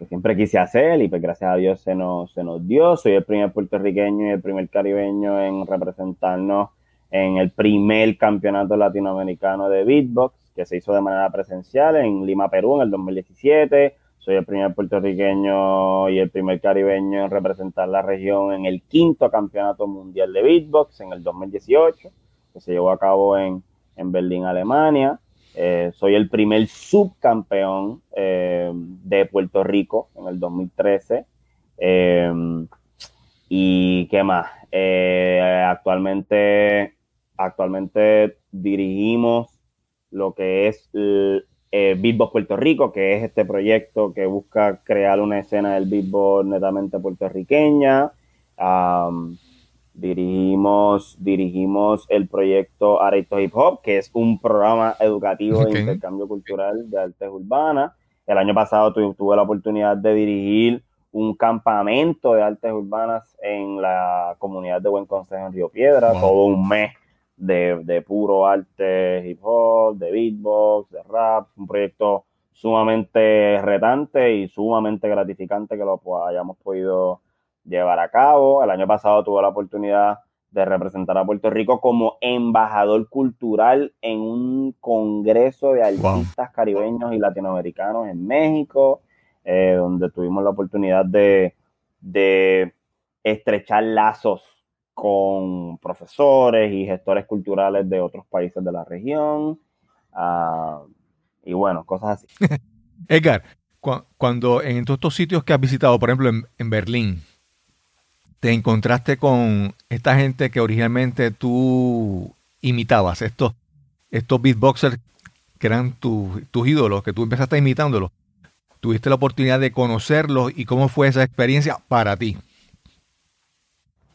siempre quise hacer y pues gracias a Dios se nos, se nos dio. Soy el primer puertorriqueño y el primer caribeño en representarnos en el primer campeonato latinoamericano de beatbox que se hizo de manera presencial en Lima, Perú en el 2017. Soy el primer puertorriqueño y el primer caribeño en representar la región en el quinto campeonato mundial de beatbox en el 2018, que se llevó a cabo en, en Berlín, Alemania. Eh, soy el primer subcampeón eh, de Puerto Rico en el 2013. Eh, y qué más. actualmente, actualmente dirigimos lo que es Beatbox Puerto Rico, que es este proyecto que busca crear una escena del beatbox netamente puertorriqueña. Dirigimos, dirigimos el proyecto Areito Hip Hop, que es un programa educativo de intercambio cultural de artes urbanas. El año pasado tuve, la oportunidad de dirigir un campamento de artes urbanas en la comunidad de Buen Consejo en Río Piedra, todo un mes de, de, puro arte hip hop, de beatbox, de rap, un proyecto sumamente retante y sumamente gratificante que lo hayamos podido llevar a cabo. El año pasado tuve la oportunidad de representar a Puerto Rico como embajador cultural en un congreso de artistas caribeños y latinoamericanos en México, eh, donde tuvimos la oportunidad de, estrechar lazos con profesores y gestores culturales de otros países de la región. Ah, y bueno, cosas así. Edgar, cuando en todos estos sitios que has visitado, por ejemplo en Berlín, te encontraste con esta gente que originalmente tú imitabas, estos estos beatboxers que eran tus ídolos, que tú empezaste imitándolos, tuviste la oportunidad de conocerlos y cómo fue esa experiencia para ti.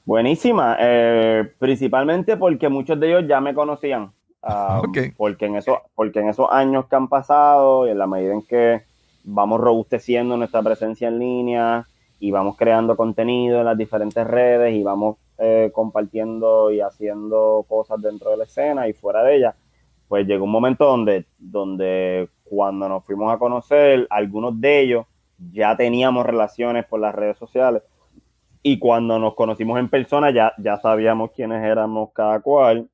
Buenísima, eh, principalmente porque muchos de ellos ya me conocían, um, porque, en eso, porque en esos años que han pasado y en la medida en que vamos robusteciendo nuestra presencia en línea y vamos creando contenido en las diferentes redes y vamos eh, compartiendo y haciendo cosas dentro de la escena y fuera de ella, pues llegó un momento donde, donde cuando nos fuimos a conocer, algunos de ellos ya teníamos relaciones por las redes sociales y cuando nos conocimos en persona ya, ya sabíamos quiénes éramos cada cual.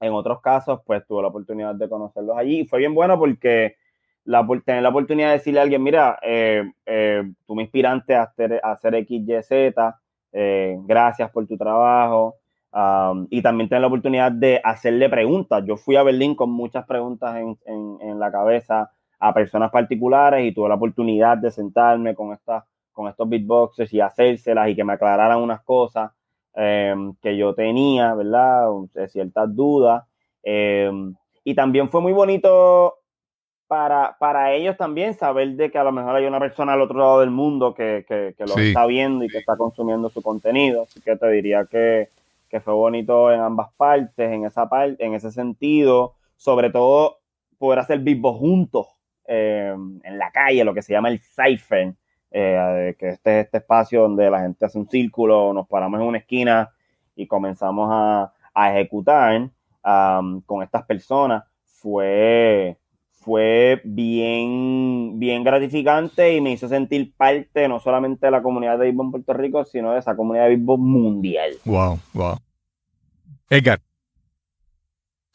En otros casos, pues tuve la oportunidad de conocerlos allí fue bien bueno porque la, tener la oportunidad de decirle a alguien, mira, eh, eh, tú me inspiraste a hacer, a hacer XYZ, eh, gracias por tu trabajo. Y también tener la oportunidad de hacerle preguntas. Yo fui a Berlín con muchas preguntas en, en, la cabeza a personas particulares y tuve la oportunidad de sentarme con con estos beatboxes y hacérselas y que me aclararan unas cosas em, que yo tenía, ¿verdad? Ciertas dudas. Em, y también fue muy bonito para, para ellos también saber de que a lo mejor hay una persona al otro lado del mundo que, que, lo está viendo y que está consumiendo su contenido. Así que te diría que, que fue bonito en ambas partes, en esa parte, en ese sentido, sobre todo poder hacer beatbox juntos em, en la calle, lo que se llama el cipher eh, que este es este espacio donde la gente hace un círculo, nos paramos en una esquina y comenzamos a, ejecutar con estas personas, fue, fue bien, bien gratificante y me hizo sentir parte no solamente de la comunidad de béisbol en Puerto Rico, sino de esa comunidad de béisbol mundial. Wow, wow. Edgar,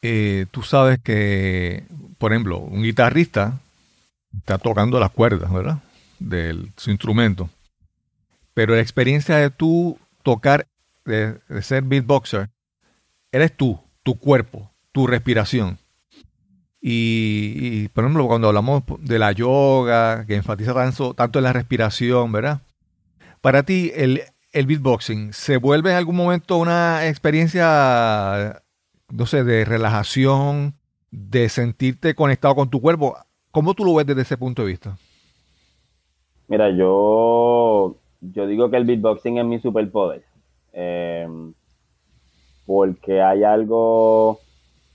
eh, tú sabes que, por ejemplo, un guitarrista está tocando las cuerdas, ¿verdad? de su instrumento. Pero la experiencia de tú tocar, de, ser beatboxer, eres tú, tu cuerpo, tu respiración. Y, por ejemplo, cuando hablamos de la yoga, que enfatiza tanto, tanto en la respiración, ¿verdad? Para ti, el, el beatboxing, ¿se vuelve en algún momento una experiencia, no sé, de relajación, de sentirte conectado con tu cuerpo? ¿Cómo tú lo ves desde ese punto de vista? Mira, yo, yo digo que el beatboxing es mi superpoder. Em, porque hay algo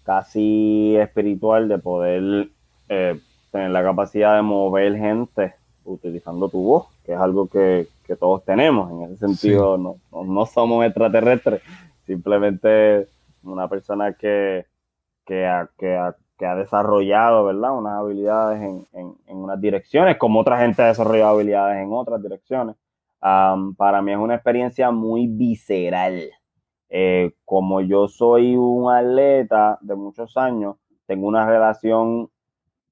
casi espiritual de poder eh, tener la capacidad de mover gente utilizando tu voz, que es algo que, todos tenemos. En ese sentido, no, no, somos extraterrestres, simplemente una persona que, que, que, que ha desarrollado, ¿verdad? Unas habilidades en, en, unas direcciones, como otra gente ha desarrollado habilidades en otras direcciones. para mí es una experiencia muy visceral. Eh, como yo soy un atleta de muchos años, tengo una relación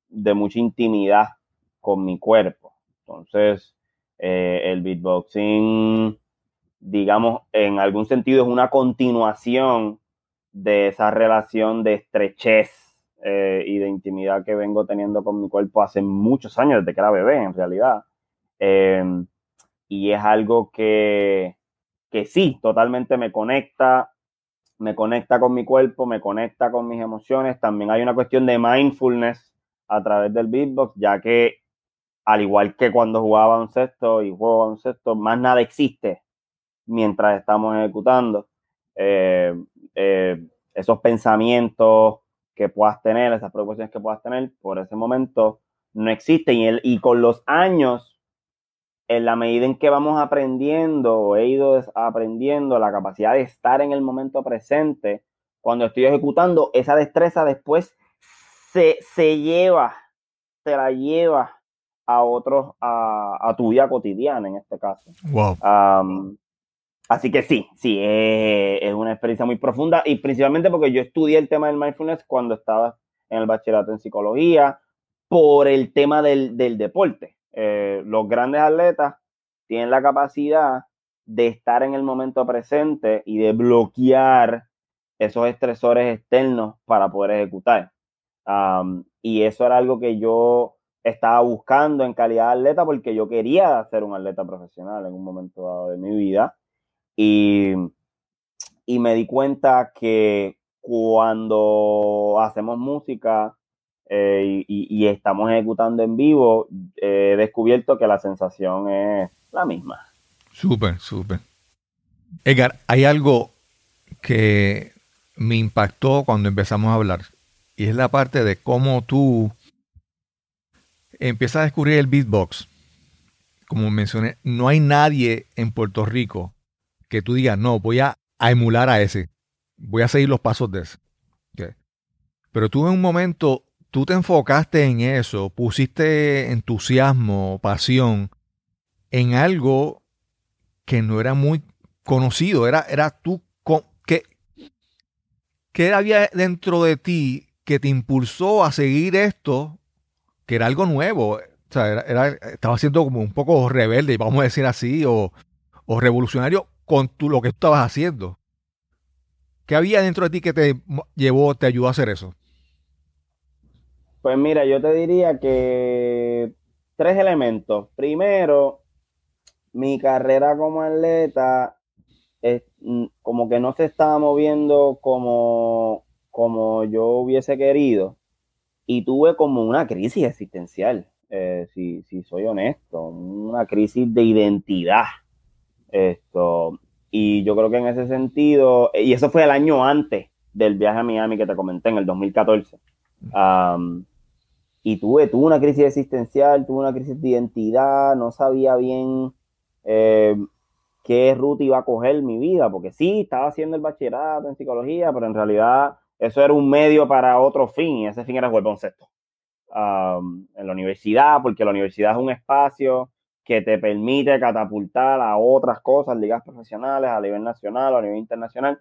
de mucha intimidad con mi cuerpo. Entonces, eh, el beatboxing, digamos, en algún sentido es una continuación de esa relación de estrechez eh, y de intimidad que vengo teniendo con mi cuerpo hace muchos años, desde que era bebé en realidad. Y es algo que, que sí, totalmente me conecta, me conecta con mi cuerpo, me conecta con mis emociones. También hay una cuestión de mindfulness a través del beatbox, ya que al igual que cuando jugaba sexto y juego sexto, más nada existe mientras estamos ejecutando. Eh, eh, esos pensamientos, que puedas tener, esas preocupaciones que puedas tener, por ese momento no existen. Y, el, y con los años, en la medida en que vamos aprendiendo, he ido aprendiendo la capacidad de estar en el momento presente, cuando estoy ejecutando, esa destreza después se, se lleva, se la lleva a otros, a, a, tu vida cotidiana en este caso. Wow. Así que sí, sí, es, una experiencia muy profunda y principalmente porque yo estudié el tema del mindfulness cuando estaba en el bachillerato en psicología por el tema del, deporte. Eh, los grandes atletas tienen la capacidad de estar en el momento presente y de bloquear esos estresores externos para poder ejecutar. y eso era algo que yo estaba buscando en calidad de atleta porque yo quería ser un atleta profesional en un momento dado de mi vida y, y me di cuenta que cuando hacemos música eh, y, estamos ejecutando en vivo, he descubierto que la sensación es la misma. Súper, súper. Edgar, hay algo que me impactó cuando empezamos a hablar y es la parte de cómo tú empiezas a descubrir el beatbox. Como mencioné, no hay nadie en Puerto Rico que tú digas, no, voy a, emular a ese, voy a seguir los pasos de ese. Pero tú en un momento, tú te enfocaste en eso, pusiste entusiasmo, pasión en algo que no era muy conocido, era, era tú, ¿qué, ¿qué había dentro de ti que te impulsó a seguir esto, que era algo nuevo? O sea, era, estaba siendo como un poco rebelde, vamos a decir así, o, o revolucionario con lo que tú estabas haciendo. ¿Qué había dentro de ti que te llevó, te ayudó a hacer eso? Pues mira, yo te diría que tres elementos. Primero, mi carrera como atleta es, mm, como que no se estaba moviendo como, como yo hubiese querido y tuve como una crisis existencial, eh, si, soy honesto, una crisis de identidad. Esto, y yo creo que en ese sentido, y eso fue el año antes del viaje a Miami que te comenté, en el 2014. Y tuve, tuve una crisis existencial, tuve una crisis de identidad, no sabía bien eh, qué ruta iba a coger mi vida, porque sí, estaba haciendo el bachillerato en psicología, pero en realidad eso era un medio para otro fin, y ese fin era jugar baloncesto um, en la universidad, porque la universidad es un espacio que te permite catapultar a otras cosas, ligas profesionales, a nivel nacional o a nivel internacional.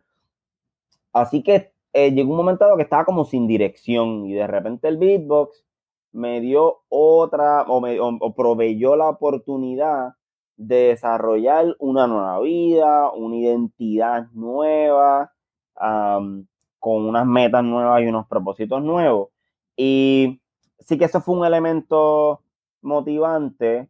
Así que eh, llegó un momento dado que estaba como sin dirección y de repente el beatbox me dio otra o, me, o proveyó la oportunidad de desarrollar una nueva vida, una identidad nueva, con unas metas nuevas y unos propósitos nuevos. Y sí que eso fue un elemento motivante,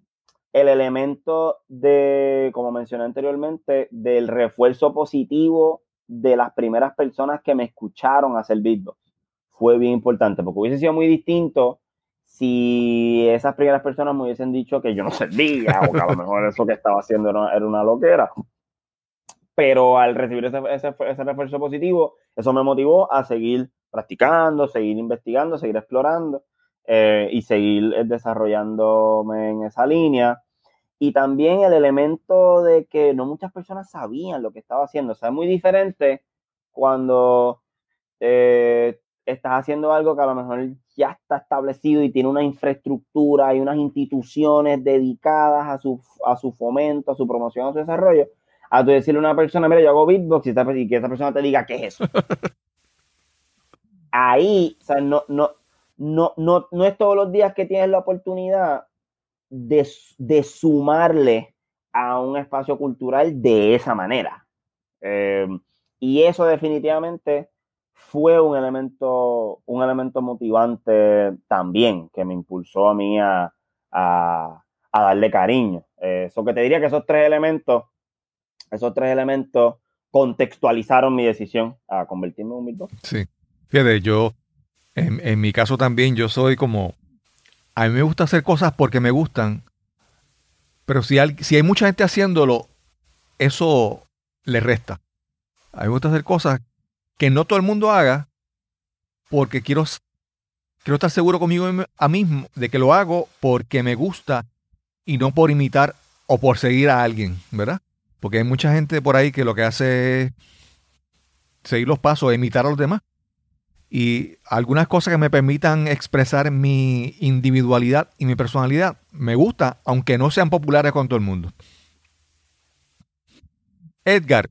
el elemento de, como mencioné anteriormente, del refuerzo positivo de las primeras personas que me escucharon hacer beatbox. Fue bien importante, porque hubiese sido muy distinto si esas primeras personas me hubiesen dicho que yo no servía o que a lo mejor eso que estaba haciendo era, una loquera. Pero al recibir ese, ese, refuerzo positivo, eso me motivó a seguir practicando, seguir investigando, seguir explorando eh, y seguir eh, desarrollándome en esa línea. Y también el elemento de que no muchas personas sabían lo que estaba haciendo. O sea, es muy diferente cuando eh, estás haciendo algo que a lo mejor ya está establecido y tiene una infraestructura y unas instituciones dedicadas a su, a su fomento, a su promoción, a su desarrollo, a tú decirle a una persona, mira, yo hago beatbox y, que esa persona te diga, ¿qué es eso? Ahí, o sea, no, no, no, no, no es todos los días que tienes la oportunidad de, de sumarle a un espacio cultural de esa manera. Eh, y eso definitivamente fue un elemento, un elemento motivante también que me impulsó a mí a, darle cariño. Eso que te diría que esos tres elementos, esos tres elementos contextualizaron mi decisión a convertirme en un beatbox. Sí. Fíjate, yo, en, mi caso también, yo soy como, a mí me gusta hacer cosas porque me gustan, pero si hay, si hay mucha gente haciéndolo, eso le resta. A mí me gusta hacer cosas que no todo el mundo haga porque quiero, quiero estar seguro conmigo a mismo de que lo hago porque me gusta y no por imitar o por seguir a alguien, ¿verdad? Porque hay mucha gente por ahí que lo que hace es seguir los pasos, imitar a los demás. Y algunas cosas que me permitan expresar mi individualidad y mi personalidad me gusta, aunque no sean populares con todo el mundo. Edgar,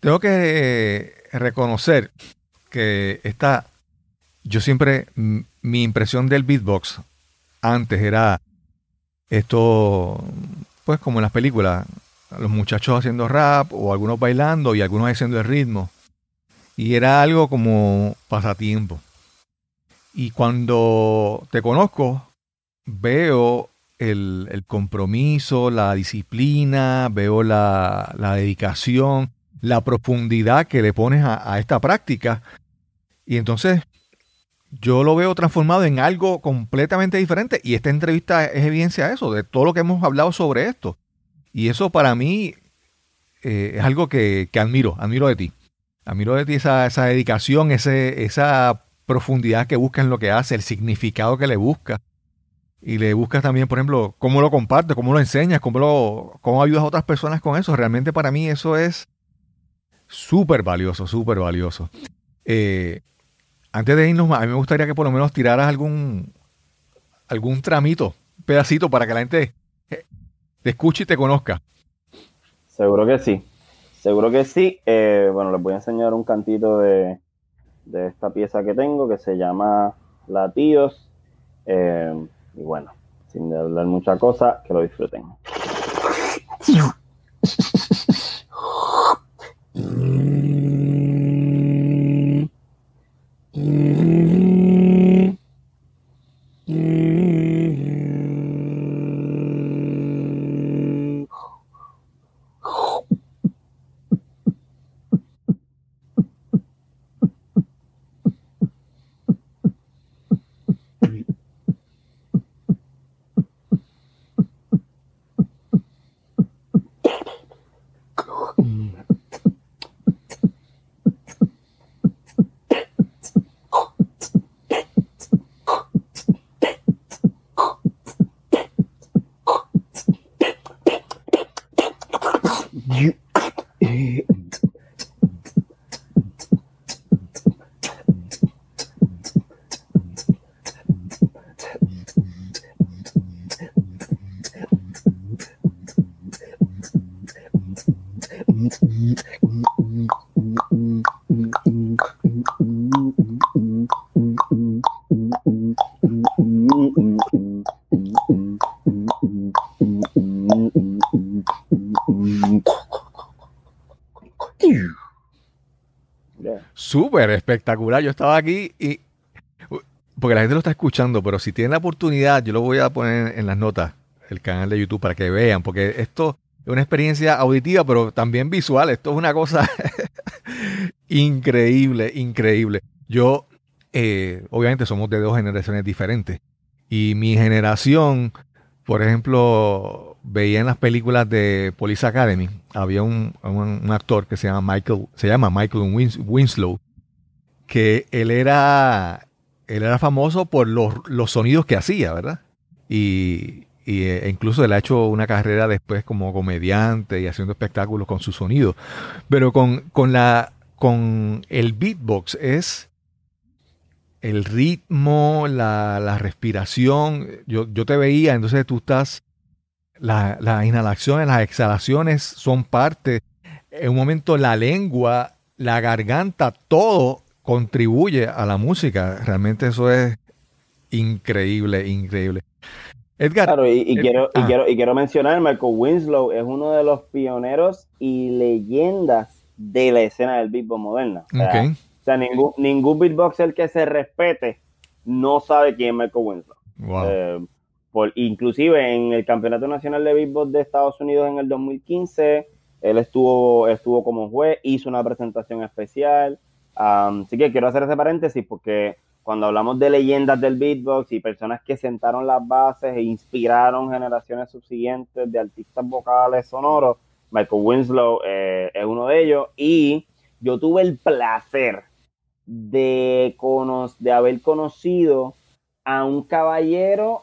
tengo que reconocer que esta, yo siempre, mi impresión del beatbox antes era esto, pues como en las películas, los muchachos haciendo rap o algunos bailando y algunos haciendo el ritmo. Y era algo como pasatiempo. Y cuando te conozco, veo el, compromiso, la disciplina, veo la, la dedicación la profundidad que le pones a, esta práctica. Y entonces yo lo veo transformado en algo completamente diferente. Y esta entrevista es evidencia de eso, de todo lo que hemos hablado sobre esto. Y eso para mí eh, es algo que, admiro, admiro de ti. Admiro de ti esa, esa dedicación, ese, esa profundidad que busca en lo que hace, el significado que le busca. Y le buscas también, por ejemplo, cómo lo compartes, cómo lo enseñas, cómo, lo, cómo ayudas a otras personas con eso. Realmente para mí eso es súper valioso, súper valioso. Eh, antes de irnos, a mí me gustaría que por lo menos tiraras algún, algún tramito, pedacito para que la gente eh, te escuche y te conozca. Seguro que sí, seguro que sí. Eh, bueno, les voy a enseñar un cantito de, de esta pieza que tengo que se llama Latidos. y bueno, sin hablar mucha cosa, que lo disfruten. Mm-hmm. Súper espectacular. Yo estaba aquí y. Porque la gente lo está escuchando, pero si tienen la oportunidad, yo lo voy a poner en las notas, el canal de YouTube, para que vean, porque esto es una experiencia auditiva, pero también visual. Esto es una cosa increíble, increíble. Yo, eh, obviamente, somos de dos generaciones diferentes. Y mi generación, por ejemplo, veía en las películas de Police Academy, había un, actor que se llama Michael, se llama Michael Winslow, que él era, él era famoso por los, sonidos que hacía, ¿verdad? Y, e incluso él ha hecho una carrera después como comediante y haciendo espectáculos con su sonido. Pero con, con, la, con el beatbox es el ritmo, la, respiración. Yo, yo, te veía, entonces tú estás, las inhalaciones, las exhalaciones son parte. En un momento la lengua, la garganta, todo contribuye a la música. Realmente eso es increíble, increíble. Edgar. Claro, y, quiero, y, quiero, y quiero mencionar, Michael Winslow es uno de los pioneros y leyendas de la escena del beatbox moderna. O sea, ningún, ningún beatboxer que se respete no sabe quién es Michael Winslow. Eh, por, inclusive en el Campeonato Nacional de Beatbox de Estados Unidos en el 2015, él estuvo, estuvo como juez, hizo una presentación especial así que quiero hacer ese paréntesis porque cuando hablamos de leyendas del beatbox y personas que sentaron las bases e inspiraron generaciones subsiguientes de artistas vocales sonoros, Michael Winslow eh, es uno de ellos. Y yo tuve el placer de, de haber conocido a un caballero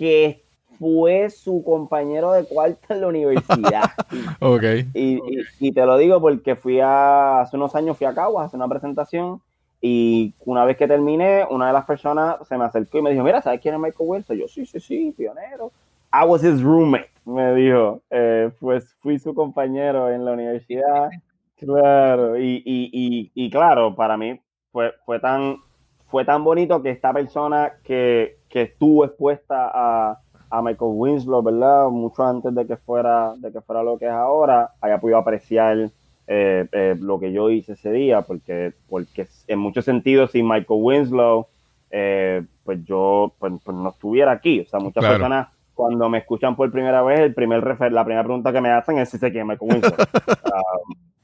que fue su compañero de cuarto en la universidad. ok. Y, te lo digo porque fui a, hace unos años fui a Caguas a hacer una presentación y una vez que terminé, una de las personas se me acercó y me dijo, mira, ¿sabes quién es Michael Wilson? Yo, sí, sí, sí, pionero. I was his roommate, me dijo. Eh, pues fui su compañero en la universidad. Claro, y, y, y, claro, para mí fue, fue, tan, fue tan bonito que esta persona que, que estuvo expuesta a, a Michael Winslow, ¿verdad? Mucho antes de que fuera, de que fuera lo que es ahora, haya podido apreciar eh, eh, lo que yo hice ese día, porque, porque en muchos sentidos, sin Michael Winslow, eh, pues yo pues, pues, no estuviera aquí. O sea, muchas personas cuando me escuchan por primera vez, el primer refer la primera pregunta que me hacen es si sé quién es Michael Winslow. Ah,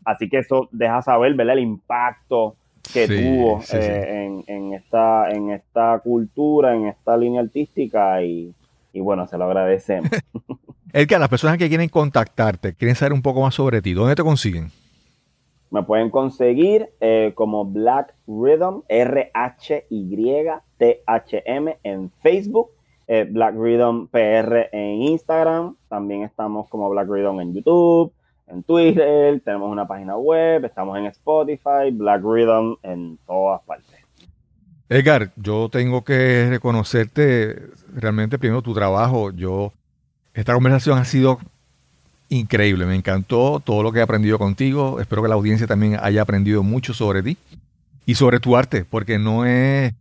Así que eso deja saber, ¿verdad? El impacto que tuvo eh, En, esta, en esta cultura, en esta línea artística y, bueno, se lo agradecemos. Edgar, las personas que quieren contactarte, quieren saber un poco más sobre ti, ¿dónde te consiguen? Me pueden conseguir eh, como Black Rhythm, R-H-Y-T-H-M en Facebook, eh, Black Rhythm PR en Instagram, también estamos como Black Rhythm en YouTube, en Twitter, tenemos una página web, estamos en Spotify, Black Rhythm en todas partes. Edgar, yo tengo que reconocerte realmente primero tu trabajo. Yo, esta conversación ha sido increíble, me encantó todo lo que he aprendido contigo. Espero que la audiencia también haya aprendido mucho sobre ti y sobre tu arte, porque no es,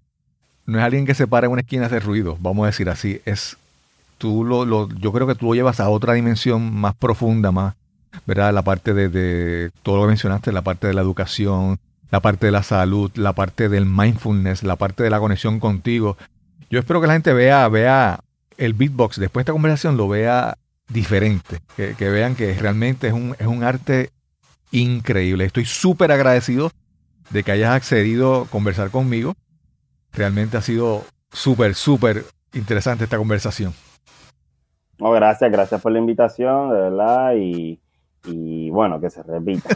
no es alguien que se para en una esquina a hacer ruido, vamos a decir así. Es tú lo, yo creo que tú lo llevas a otra dimensión más profunda, más, ¿verdad? La parte de, todo lo que mencionaste, la parte de la educación, la parte de la salud, la parte del mindfulness, la parte de la conexión contigo. Yo espero que la gente vea, vea el beatbox, después de esta conversación lo vea diferente, que, vean que realmente es un, es un arte increíble. Estoy súper agradecido de que hayas accedido a conversar conmigo. Realmente ha sido súper, súper interesante esta conversación. No, gracias, gracias por la invitación, de verdad, y y bueno, que se repita.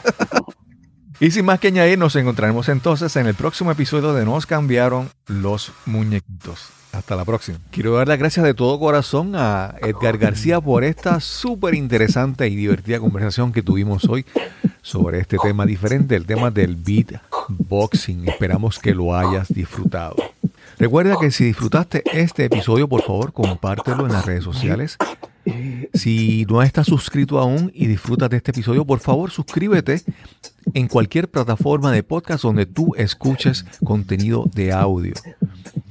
y sin más que añadir, nos encontraremos entonces en el próximo episodio de Nos cambiaron los muñequitos. Hasta la próxima. Quiero dar las gracias de todo corazón a Edgar García por esta súper interesante y divertida conversación que tuvimos hoy sobre este tema diferente, el tema del beatboxing. Esperamos que lo hayas disfrutado. Recuerda que si disfrutaste este episodio, por favor, compártelo en las redes sociales si no estás suscrito aún y disfrutas de este episodio, por favor suscríbete en cualquier plataforma de podcast donde tú escuches contenido de audio.